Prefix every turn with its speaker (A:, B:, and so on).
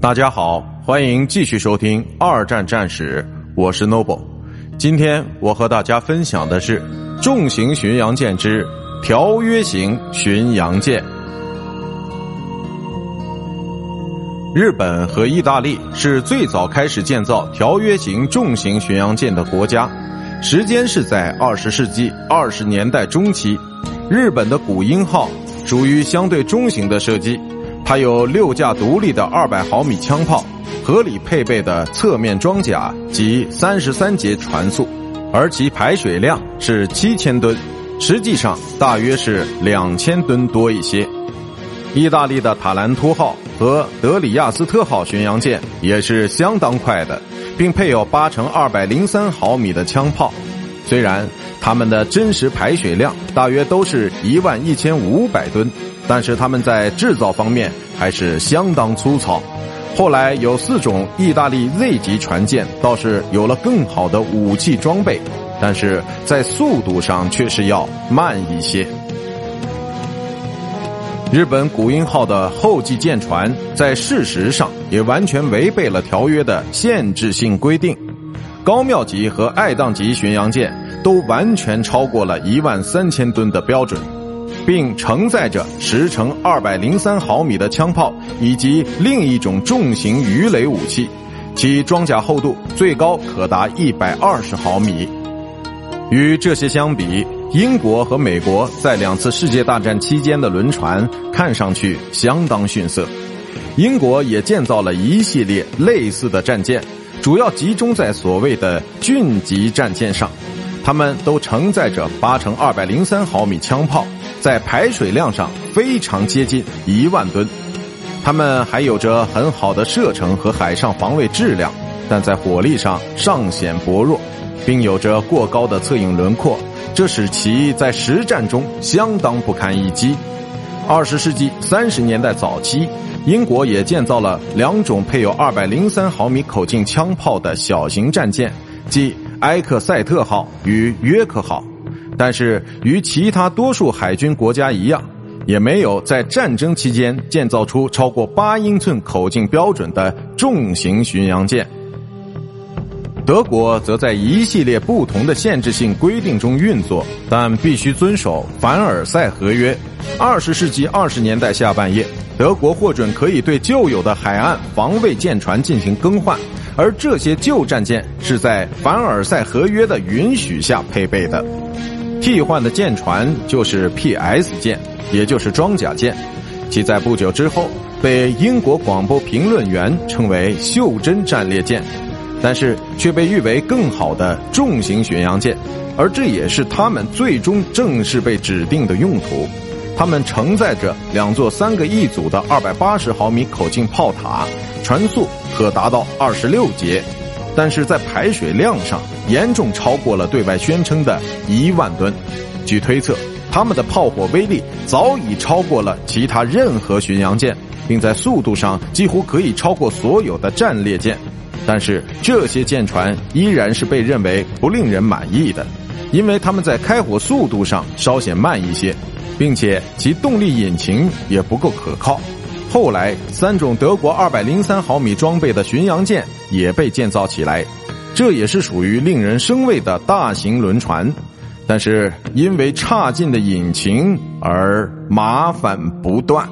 A: 大家好，欢迎继续收听二战战史，我是 Noble。今天我和大家分享的是重型巡洋舰之条约型巡洋舰。日本和意大利是最早开始建造条约型重型巡洋舰的国家，时间是在二十世纪二十年代中期。日本的古鹰号属于相对中型的设计。它有六架独立的二百毫米枪炮，合理配备的侧面装甲及三十三节船速，而其排水量是七千吨，实际上大约是两千吨多一些。意大利的塔兰托号和德里亚斯特号巡洋舰也是相当快的，并配有八乘二百零三毫米的枪炮，虽然它们的真实排水量大约都是一万一千五百吨。但是他们在制造方面还是相当粗糙。后来有四种意大利 Z 级船舰倒是有了更好的武器装备，但是在速度上却是要慢一些。日本古鹰号的后继舰船在事实上也完全违背了条约的限制性规定，高妙级和爱宕级巡洋舰都完全超过了一万三千吨的标准。并承载着十乘二百零三毫米的枪炮以及另一种重型鱼雷武器，其装甲厚度最高可达一百二十毫米。与这些相比，英国和美国在两次世界大战期间的轮船看上去相当逊色。英国也建造了一系列类似的战舰，主要集中在所谓的郡级战舰上，它们都承载着八乘二百零三毫米枪炮。在排水量上非常接近一万吨，它们还有着很好的射程和海上防卫质量，但在火力上尚显薄弱，并有着过高的侧影轮廓，这使其在实战中相当不堪一击。二十世纪三十年代早期，英国也建造了两种配有二百零三毫米口径枪炮的小型战舰，即埃克塞特号与约克号。但是与其他多数海军国家一样，也没有在战争期间建造出超过八英寸口径标准的重型巡洋舰。德国则在一系列不同的限制性规定中运作，但必须遵守凡尔赛合约。二十世纪二十年代下半叶，德国获准可以对旧有的海岸防卫舰船进行更换，而这些旧战舰是在凡尔赛合约的允许下配备的。替换的舰船就是 P.S 舰，也就是装甲舰，其在不久之后被英国广播评论员称为“袖珍战列舰”，但是却被誉为更好的重型巡洋舰，而这也是他们最终正式被指定的用途。他们承载着两座三个一组的二百八十毫米口径炮塔，船速可达到二十六节。但是在排水量上严重超过了对外宣称的一万吨，据推测，他们的炮火威力早已超过了其他任何巡洋舰，并在速度上几乎可以超过所有的战列舰。但是这些舰船依然是被认为不令人满意的，因为他们在开火速度上稍显慢一些，并且其动力引擎也不够可靠。后来，三种德国二百零三毫米装备的巡洋舰也被建造起来，这也是属于令人生畏的大型轮船，但是因为差劲的引擎而麻烦不断。